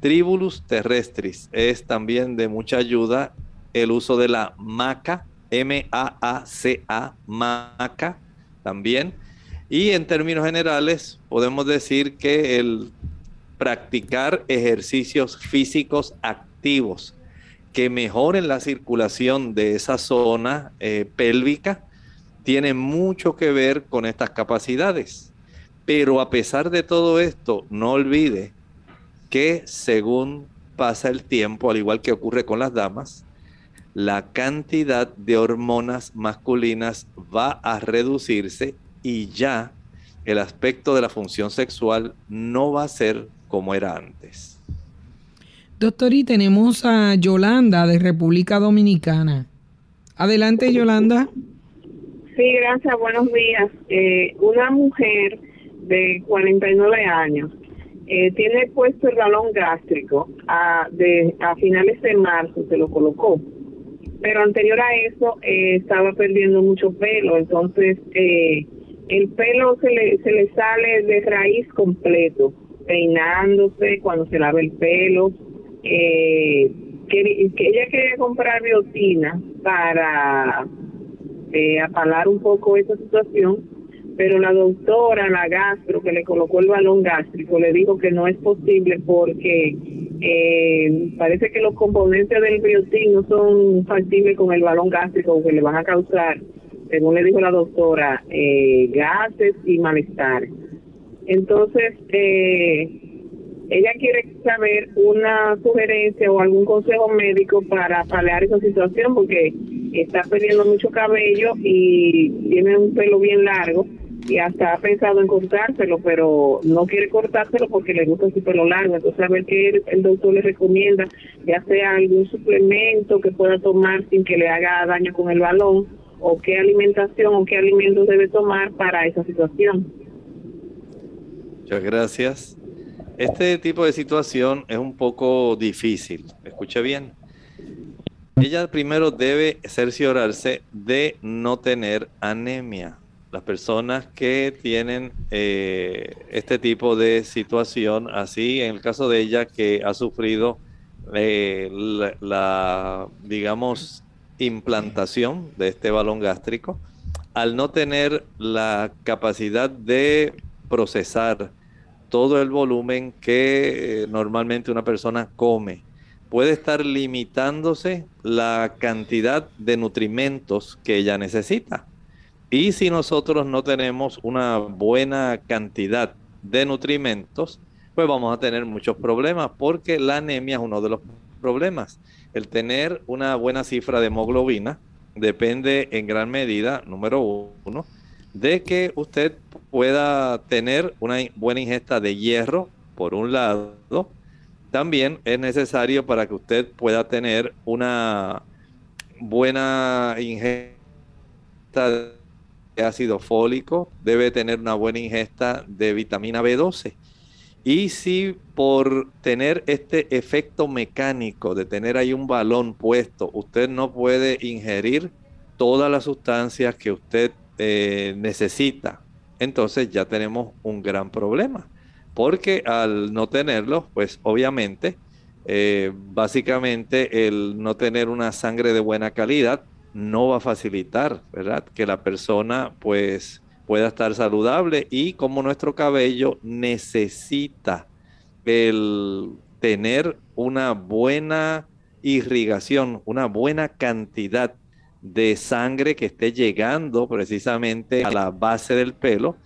Tribulus terrestris es también de mucha ayuda el uso de la maca M-A-A-C-A, MACA también. Y en términos generales, podemos decir que el practicar ejercicios físicos activos que mejoren la circulación de esa zona eh, pélvica tiene mucho que ver con estas capacidades. Pero a pesar de todo esto, no olvide que según pasa el tiempo, al igual que ocurre con las damas, la cantidad de hormonas masculinas va a reducirse y ya el aspecto de la función sexual no va a ser como era antes. Doctor, y tenemos a Yolanda de República Dominicana. Adelante, Yolanda. Sí, gracias, buenos días. Eh, una mujer de 49 años eh, tiene puesto el balón gástrico a finales de marzo, se lo colocó pero anterior a eso eh, estaba perdiendo mucho pelo, entonces eh, el pelo se le, se le sale de raíz completo, peinándose cuando se lava el pelo. Eh, que, ella quería comprar biotina para eh, apalar un poco esa situación, pero la doctora, la gastro, que le colocó el balón gástrico, le dijo que no es posible porque eh, parece que los componentes del biotín no son factibles con el balón gástrico que le van a causar, según le dijo la doctora, eh, gases y malestar. Entonces, eh, ella quiere saber una sugerencia o algún consejo médico para paliar esa situación porque está perdiendo mucho cabello y tiene un pelo bien largo y hasta ha pensado en cortárselo, pero no quiere cortárselo porque le gusta su pelo largo. Entonces, a ver qué el, doctor le recomienda, ya sea algún suplemento que pueda tomar sin que le haga daño con el balón, o qué alimentación o qué alimentos debe tomar para esa situación. Muchas gracias. Este tipo de situación es un poco difícil. Escucha bien. Ella primero debe cerciorarse de no tener anemia las personas que tienen eh, este tipo de situación, así en el caso de ella que ha sufrido eh, la, digamos, implantación de este balón gástrico, al no tener la capacidad de procesar todo el volumen que eh, normalmente una persona come, puede estar limitándose la cantidad de nutrimentos que ella necesita. Y si nosotros no tenemos una buena cantidad de nutrimentos, pues vamos a tener muchos problemas porque la anemia es uno de los problemas. El tener una buena cifra de hemoglobina depende en gran medida, número uno, de que usted pueda tener una buena ingesta de hierro, por un lado. También es necesario para que usted pueda tener una buena ingesta ácido fólico, debe tener una buena ingesta de vitamina B12. Y si por tener este efecto mecánico de tener ahí un balón puesto, usted no puede ingerir todas las sustancias que usted eh, necesita entonces ya tenemos un gran problema. Porque al no tenerlo, pues obviamente, eh, básicamente el no tener una sangre de buena calidad no va a facilitar, ¿verdad? Que la persona pues pueda estar saludable y como nuestro cabello necesita el tener una buena irrigación, una buena cantidad de sangre que esté llegando precisamente a la base del pelo,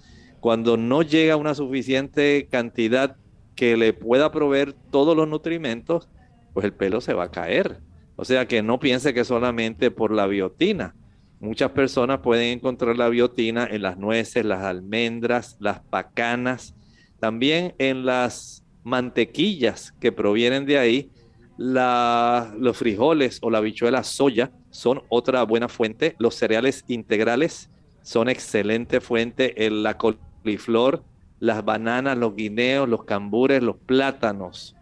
cuando no llega una suficiente cantidad que le pueda proveer todos los nutrimentos, pues el pelo se va a caer. O sea que no piense que solamente por la biotina. Muchas personas pueden encontrar la biotina en las nueces, las almendras, las pacanas, también en las mantequillas que provienen de ahí, los frijoles o la bichuela soya son otra buena fuente. Los cereales integrales son excelente fuente. la coliflor, las bananas, los guineos, los cambures, los plátanos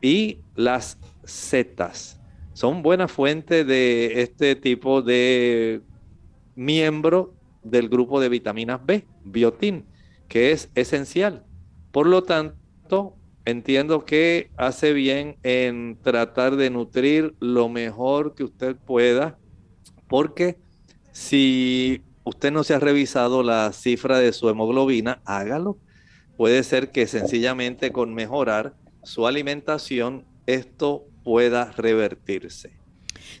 y las setas son buena fuente de este tipo de miembro del grupo de vitaminas B, biotín, que es esencial. Por lo tanto, entiendo que hace bien en tratar de nutrir lo mejor que usted pueda, porque si usted no se ha revisado la cifra de su hemoglobina, hágalo. Puede ser que sencillamente con mejorar su alimentación esto pueda revertirse.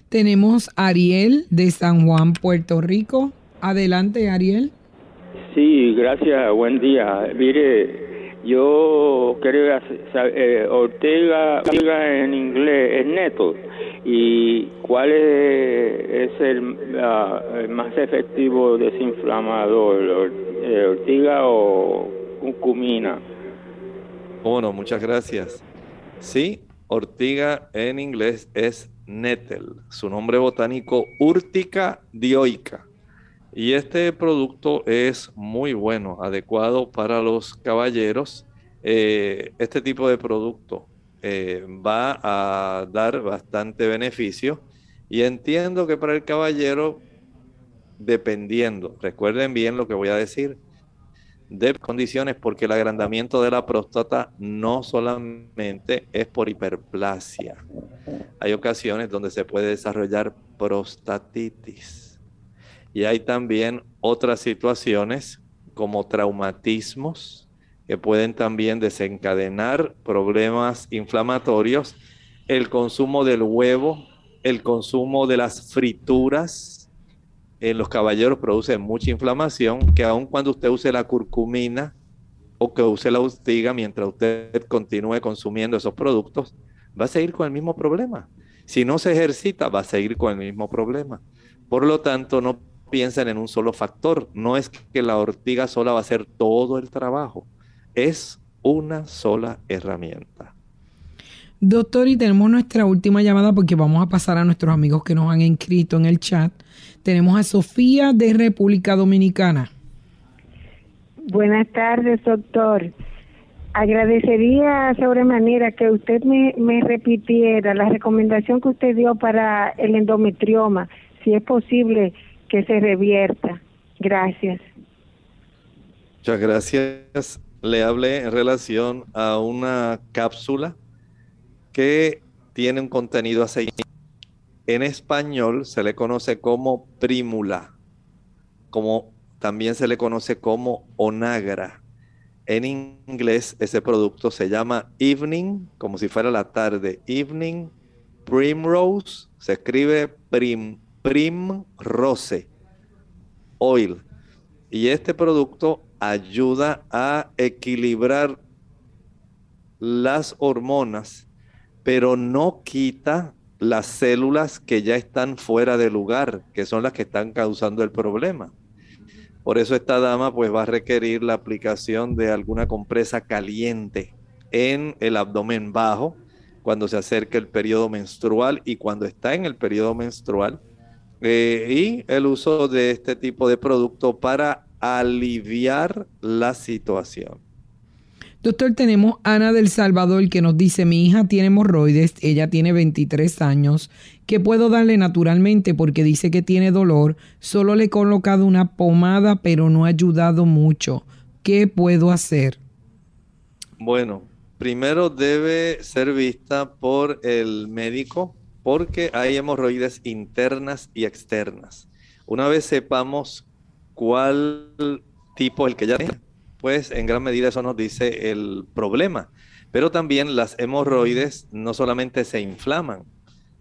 Tenemos a Ariel de San Juan, Puerto Rico. Adelante, Ariel. Sí, gracias, buen día. Mire, yo quería saber, eh, Ortega, en inglés es neto. ¿Y cuál es, el, más efectivo desinflamador, eh, Ortiga o curcumina? Bueno, muchas gracias. Sí, ortiga en inglés es nettle, su nombre botánico Urtica dioica. Y este producto es muy bueno, adecuado para los caballeros. Eh, este tipo de producto eh, va a dar bastante beneficio. Y entiendo que para el caballero, dependiendo, recuerden bien lo que voy a decir, de condiciones porque el agrandamiento de la próstata no solamente es por hiperplasia. Hay ocasiones donde se puede desarrollar prostatitis. Y hay también otras situaciones como traumatismos que pueden también desencadenar problemas inflamatorios. El consumo del huevo, el consumo de las frituras, en los caballeros produce mucha inflamación, que aun cuando usted use la curcumina o que use la urtiga mientras usted continúe consumiendo esos productos, va a seguir con el mismo problema. Si no se ejercita, va a seguir con el mismo problema. Por lo tanto, no piensen en un solo factor. No es que la ortiga sola va a hacer todo el trabajo. Es una sola herramienta. Doctor, y tenemos nuestra última llamada porque vamos a pasar a nuestros amigos que nos han inscrito en el chat. Tenemos a Sofía de República Dominicana. Buenas tardes, doctor. Agradecería sobremanera que usted me, me repitiera la recomendación que usted dio para el endometrioma, si es posible que se revierta. Gracias. Muchas gracias. Le hablé en relación a una cápsula que tiene un contenido aceite en español se le conoce como prímula, como también se le conoce como onagra. En inglés ese producto se llama evening, como si fuera la tarde. Evening primrose, se escribe prim, primrose oil. Y este producto ayuda a equilibrar las hormonas, pero no quita las células que ya están fuera de lugar, que son las que están causando el problema. Por eso esta dama pues va a requerir la aplicación de alguna compresa caliente en el abdomen bajo cuando se acerca el periodo menstrual y cuando está en el periodo menstrual eh, y el uso de este tipo de producto para aliviar la situación. Doctor, tenemos Ana del Salvador que nos dice, mi hija tiene hemorroides, ella tiene 23 años, ¿qué puedo darle naturalmente porque dice que tiene dolor? Solo le he colocado una pomada, pero no ha ayudado mucho. ¿Qué puedo hacer? Bueno, primero debe ser vista por el médico porque hay hemorroides internas y externas. Una vez sepamos cuál tipo el que ya tiene, pues en gran medida eso nos dice el problema. Pero también las hemorroides no solamente se inflaman,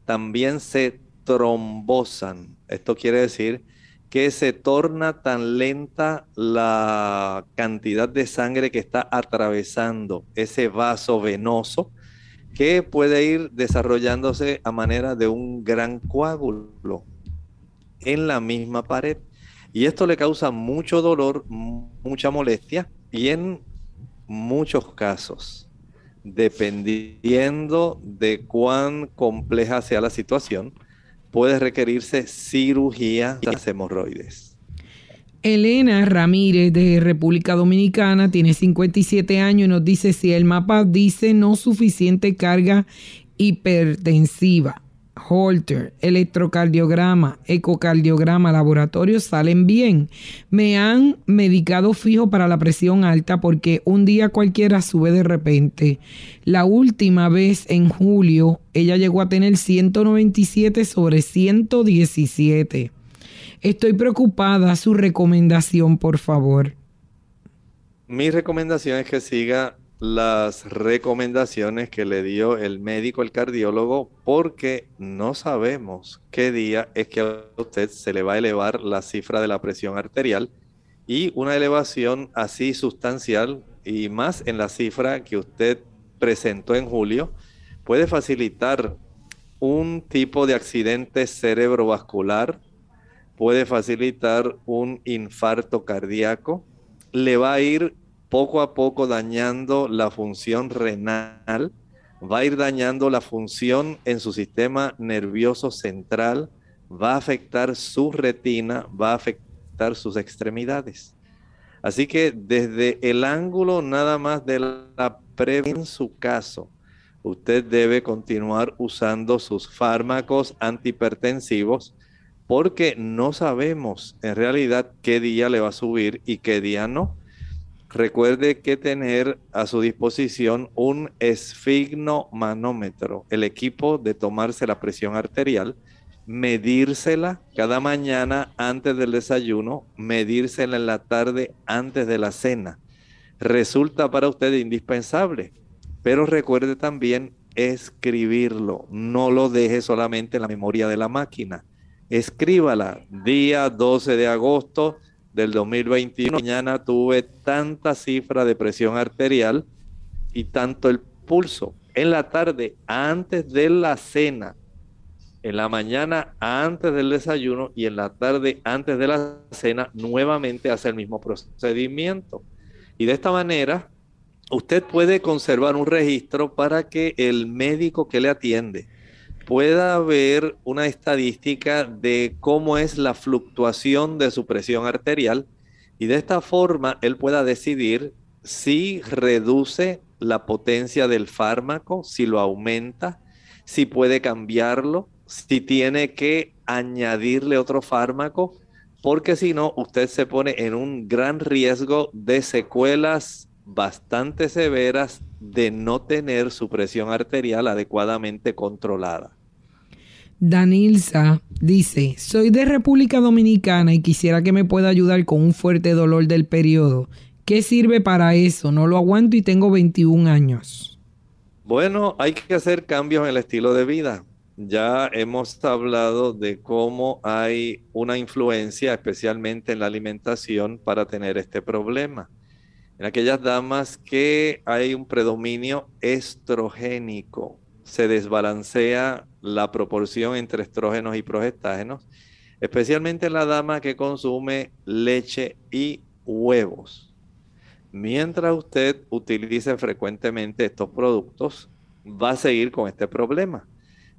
también se trombosan. Esto quiere decir que se torna tan lenta la cantidad de sangre que está atravesando ese vaso venoso que puede ir desarrollándose a manera de un gran coágulo en la misma pared. Y esto le causa mucho dolor, mucha molestia y en muchos casos, dependiendo de cuán compleja sea la situación, puede requerirse cirugía de las hemorroides. Elena Ramírez de República Dominicana tiene 57 años y nos dice si el mapa dice no suficiente carga hipertensiva. Holter, electrocardiograma, ecocardiograma, laboratorios salen bien. Me han medicado fijo para la presión alta porque un día cualquiera sube de repente. La última vez en julio ella llegó a tener 197 sobre 117. Estoy preocupada. Su recomendación, por favor. Mi recomendación es que siga las recomendaciones que le dio el médico, el cardiólogo, porque no sabemos qué día es que a usted se le va a elevar la cifra de la presión arterial y una elevación así sustancial y más en la cifra que usted presentó en julio puede facilitar un tipo de accidente cerebrovascular, puede facilitar un infarto cardíaco, le va a ir poco a poco dañando la función renal, va a ir dañando la función en su sistema nervioso central, va a afectar su retina, va a afectar sus extremidades. Así que desde el ángulo nada más de la prevención en su caso, usted debe continuar usando sus fármacos antihipertensivos porque no sabemos en realidad qué día le va a subir y qué día no. Recuerde que tener a su disposición un esfignomanómetro, el equipo de tomarse la presión arterial, medírsela cada mañana antes del desayuno, medírsela en la tarde antes de la cena. Resulta para usted indispensable, pero recuerde también escribirlo, no lo deje solamente en la memoria de la máquina. Escríbala, día 12 de agosto del 2021. Mañana tuve tanta cifra de presión arterial y tanto el pulso. En la tarde, antes de la cena, en la mañana antes del desayuno y en la tarde antes de la cena, nuevamente hace el mismo procedimiento. Y de esta manera, usted puede conservar un registro para que el médico que le atiende pueda ver una estadística de cómo es la fluctuación de su presión arterial y de esta forma él pueda decidir si reduce la potencia del fármaco, si lo aumenta, si puede cambiarlo, si tiene que añadirle otro fármaco, porque si no, usted se pone en un gran riesgo de secuelas bastante severas de no tener su presión arterial adecuadamente controlada. Danilza dice, soy de República Dominicana y quisiera que me pueda ayudar con un fuerte dolor del periodo. ¿Qué sirve para eso? No lo aguanto y tengo 21 años. Bueno, hay que hacer cambios en el estilo de vida. Ya hemos hablado de cómo hay una influencia, especialmente en la alimentación, para tener este problema en aquellas damas que hay un predominio estrogénico, se desbalancea la proporción entre estrógenos y progestágenos, especialmente en la dama que consume leche y huevos. Mientras usted utilice frecuentemente estos productos, va a seguir con este problema.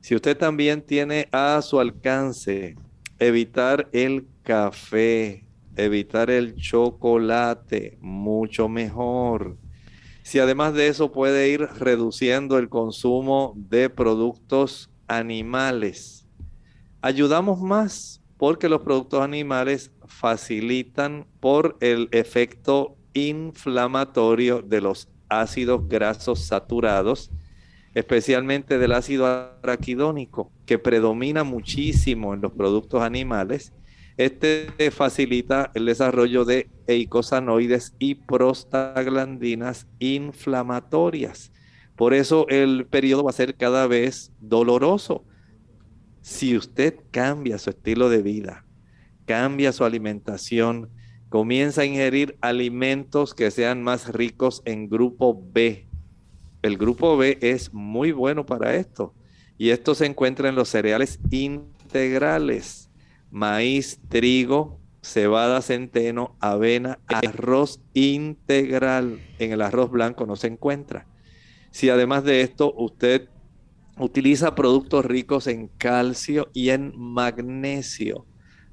Si usted también tiene a su alcance evitar el café, evitar el chocolate, mucho mejor. Si además de eso puede ir reduciendo el consumo de productos animales. Ayudamos más porque los productos animales facilitan por el efecto inflamatorio de los ácidos grasos saturados, especialmente del ácido araquidónico, que predomina muchísimo en los productos animales este facilita el desarrollo de eicosanoides y prostaglandinas inflamatorias. Por eso el periodo va a ser cada vez doloroso. Si usted cambia su estilo de vida, cambia su alimentación, comienza a ingerir alimentos que sean más ricos en grupo B. El grupo B es muy bueno para esto. Y esto se encuentra en los cereales integrales maíz, trigo, cebada, centeno, avena, arroz integral. En el arroz blanco no se encuentra. Si además de esto usted utiliza productos ricos en calcio y en magnesio,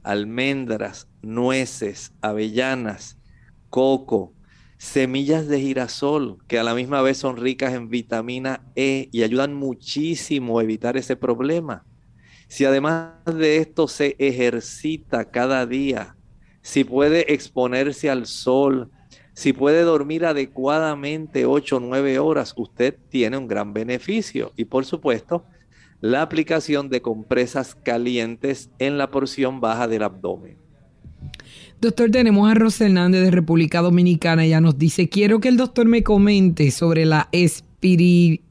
almendras, nueces, avellanas, coco, semillas de girasol, que a la misma vez son ricas en vitamina E y ayudan muchísimo a evitar ese problema. Si además de esto se ejercita cada día, si puede exponerse al sol, si puede dormir adecuadamente 8 o 9 horas, usted tiene un gran beneficio. Y por supuesto, la aplicación de compresas calientes en la porción baja del abdomen. Doctor, tenemos a Rosa Hernández de República Dominicana. Ella nos dice, quiero que el doctor me comente sobre la espirulina,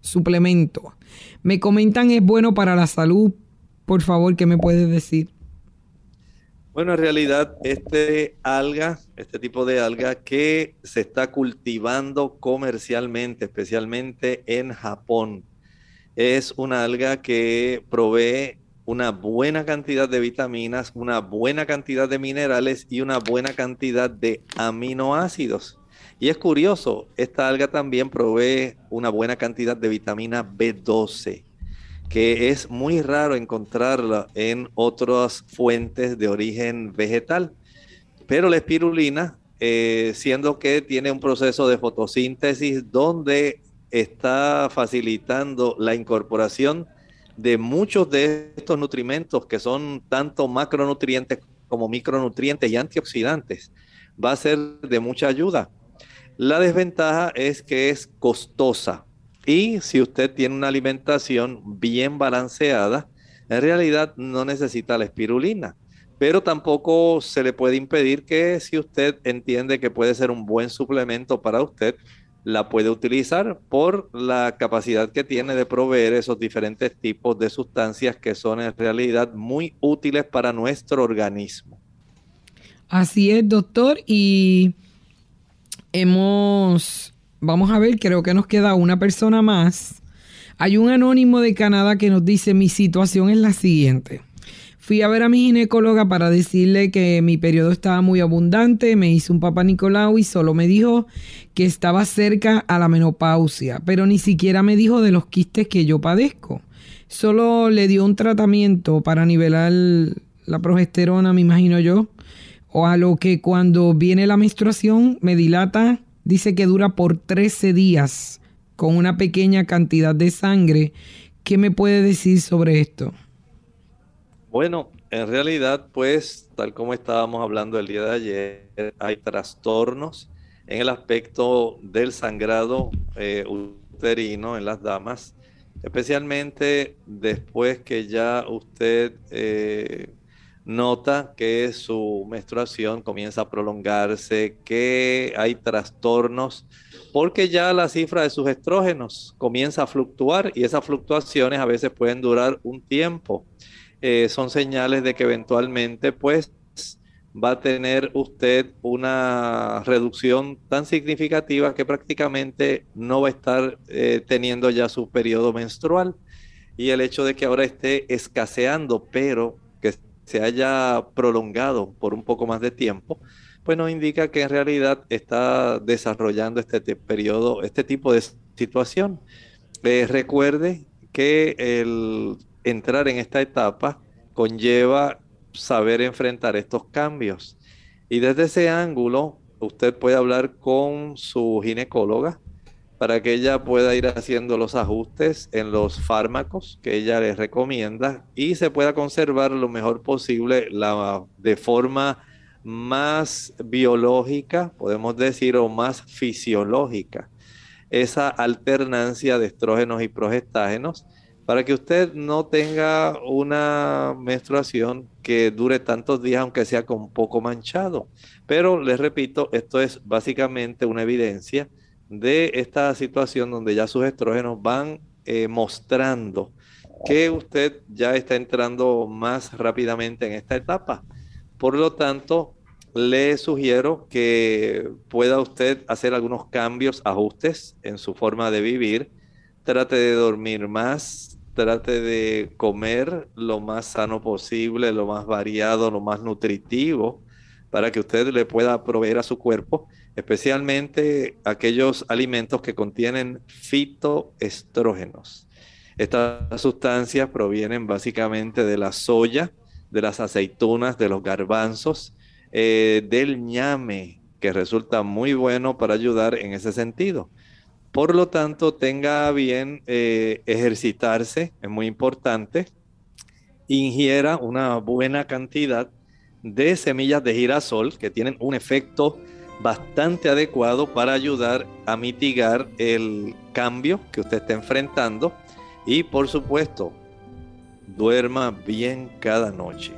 suplemento. Me comentan es bueno para la salud. Por favor, ¿qué me puedes decir? Bueno, en realidad este alga, este tipo de alga que se está cultivando comercialmente, especialmente en Japón, es una alga que provee una buena cantidad de vitaminas, una buena cantidad de minerales y una buena cantidad de aminoácidos. Y es curioso, esta alga también provee una buena cantidad de vitamina B12, que es muy raro encontrarla en otras fuentes de origen vegetal. Pero la espirulina, eh, siendo que tiene un proceso de fotosíntesis donde está facilitando la incorporación de muchos de estos nutrimentos que son tanto macronutrientes como micronutrientes y antioxidantes, va a ser de mucha ayuda. La desventaja es que es costosa y si usted tiene una alimentación bien balanceada, en realidad no necesita la espirulina. Pero tampoco se le puede impedir que si usted entiende que puede ser un buen suplemento para usted, la puede utilizar por la capacidad que tiene de proveer esos diferentes tipos de sustancias que son en realidad muy útiles para nuestro organismo. Así es, doctor. Y hemos, vamos a ver, creo que nos queda una persona más. Hay un anónimo de Canadá que nos dice, mi situación es la siguiente. Fui a ver a mi ginecóloga para decirle que mi periodo estaba muy abundante, me hizo un papá Nicolau y solo me dijo que estaba cerca a la menopausia, pero ni siquiera me dijo de los quistes que yo padezco. Solo le dio un tratamiento para nivelar la progesterona, me imagino yo, o a lo que cuando viene la menstruación me dilata, dice que dura por 13 días con una pequeña cantidad de sangre. ¿Qué me puede decir sobre esto? Bueno, en realidad, pues, tal como estábamos hablando el día de ayer, hay trastornos en el aspecto del sangrado eh, uterino en las damas, especialmente después que ya usted eh, nota que su menstruación comienza a prolongarse, que hay trastornos, porque ya la cifra de sus estrógenos comienza a fluctuar y esas fluctuaciones a veces pueden durar un tiempo. Eh, son señales de que eventualmente pues va a tener usted una reducción tan significativa que prácticamente no va a estar eh, teniendo ya su periodo menstrual. Y el hecho de que ahora esté escaseando, pero se haya prolongado por un poco más de tiempo, pues nos indica que en realidad está desarrollando este periodo, este tipo de situación. Eh, recuerde que el entrar en esta etapa conlleva saber enfrentar estos cambios. Y desde ese ángulo, usted puede hablar con su ginecóloga para que ella pueda ir haciendo los ajustes en los fármacos que ella les recomienda y se pueda conservar lo mejor posible la, de forma más biológica, podemos decir, o más fisiológica, esa alternancia de estrógenos y progestágenos para que usted no tenga una menstruación que dure tantos días, aunque sea con poco manchado. Pero les repito, esto es básicamente una evidencia de esta situación donde ya sus estrógenos van eh, mostrando que usted ya está entrando más rápidamente en esta etapa. Por lo tanto, le sugiero que pueda usted hacer algunos cambios, ajustes en su forma de vivir. Trate de dormir más, trate de comer lo más sano posible, lo más variado, lo más nutritivo, para que usted le pueda proveer a su cuerpo especialmente aquellos alimentos que contienen fitoestrógenos. Estas sustancias provienen básicamente de la soya, de las aceitunas, de los garbanzos, eh, del ñame, que resulta muy bueno para ayudar en ese sentido. Por lo tanto, tenga bien eh, ejercitarse, es muy importante. Ingiera una buena cantidad de semillas de girasol que tienen un efecto bastante adecuado para ayudar a mitigar el cambio que usted está enfrentando y por supuesto duerma bien cada noche.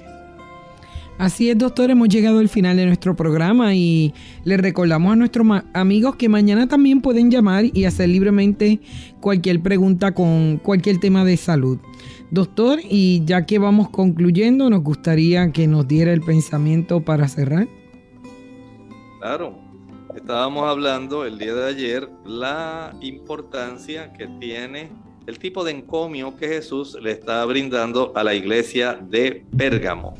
Así es, doctor, hemos llegado al final de nuestro programa y le recordamos a nuestros amigos que mañana también pueden llamar y hacer libremente cualquier pregunta con cualquier tema de salud. Doctor, y ya que vamos concluyendo, nos gustaría que nos diera el pensamiento para cerrar. Claro, estábamos hablando el día de ayer la importancia que tiene el tipo de encomio que Jesús le está brindando a la iglesia de Pérgamo.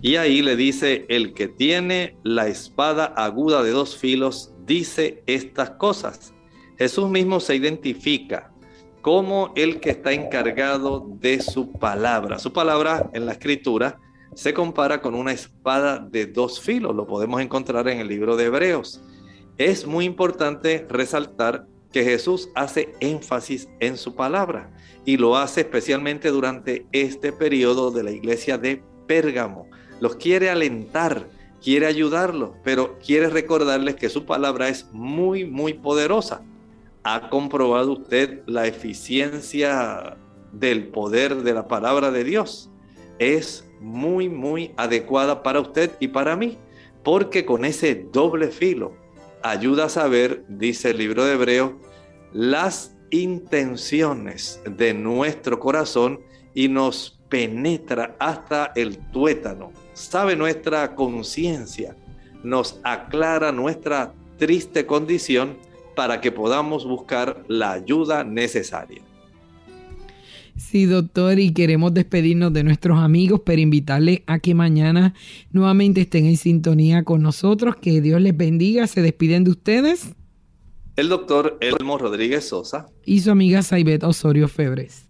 Y ahí le dice, el que tiene la espada aguda de dos filos dice estas cosas. Jesús mismo se identifica como el que está encargado de su palabra. Su palabra en la escritura se compara con una espada de dos filos, lo podemos encontrar en el libro de Hebreos. Es muy importante resaltar que Jesús hace énfasis en su palabra y lo hace especialmente durante este periodo de la iglesia de Pérgamo. Los quiere alentar, quiere ayudarlos, pero quiere recordarles que su palabra es muy, muy poderosa. ¿Ha comprobado usted la eficiencia del poder de la palabra de Dios? Es muy, muy adecuada para usted y para mí, porque con ese doble filo ayuda a saber, dice el libro de Hebreo, las intenciones de nuestro corazón y nos penetra hasta el tuétano. Sabe nuestra conciencia, nos aclara nuestra triste condición para que podamos buscar la ayuda necesaria. Sí, doctor, y queremos despedirnos de nuestros amigos, pero invitarles a que mañana nuevamente estén en sintonía con nosotros. Que Dios les bendiga. Se despiden de ustedes. El doctor Elmo Rodríguez Sosa. Y su amiga Saibet Osorio Febres.